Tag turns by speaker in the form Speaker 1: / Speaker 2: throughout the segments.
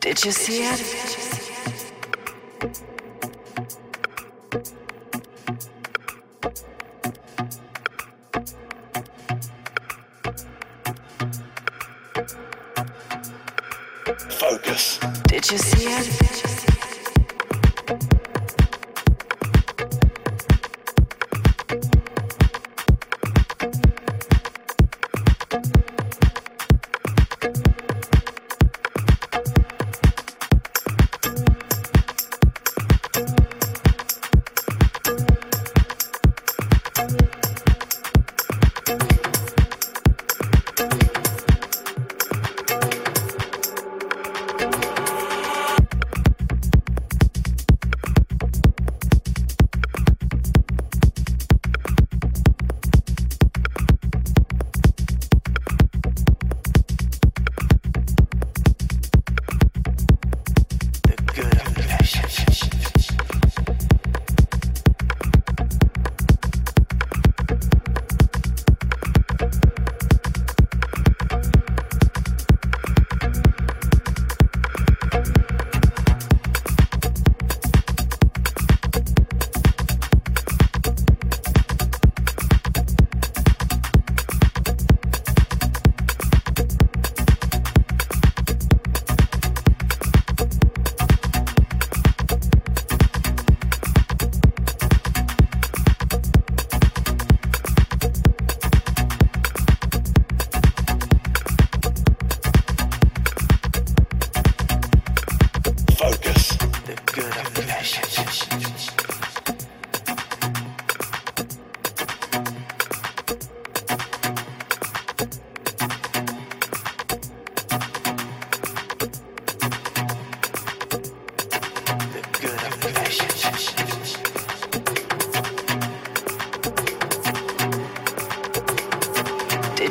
Speaker 1: Did you see it?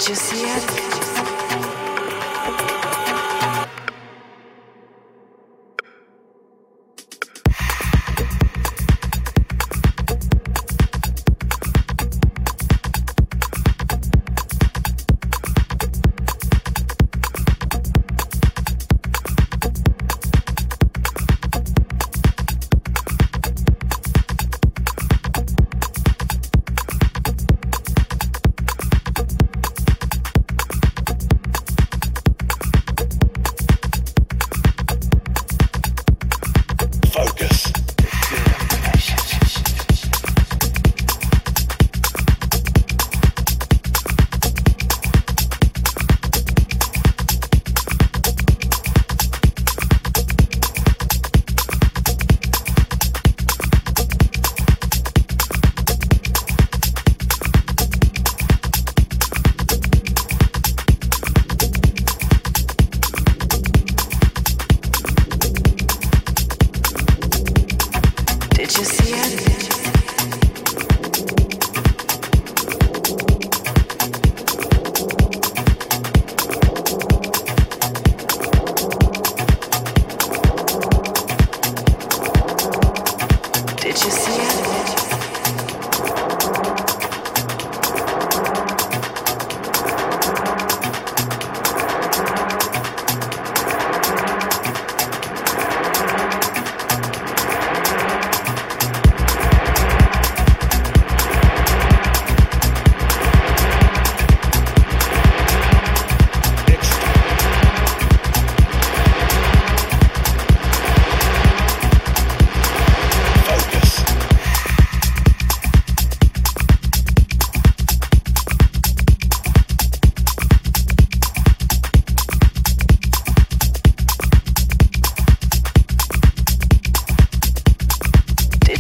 Speaker 1: Did you see it?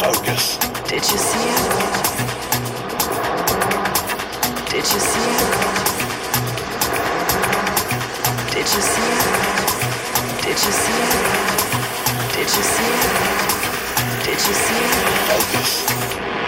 Speaker 2: Focus.
Speaker 1: Did you see it? Did you see it? Did you see it? Did you see it? Did you see it? Did you see it?
Speaker 2: Focus.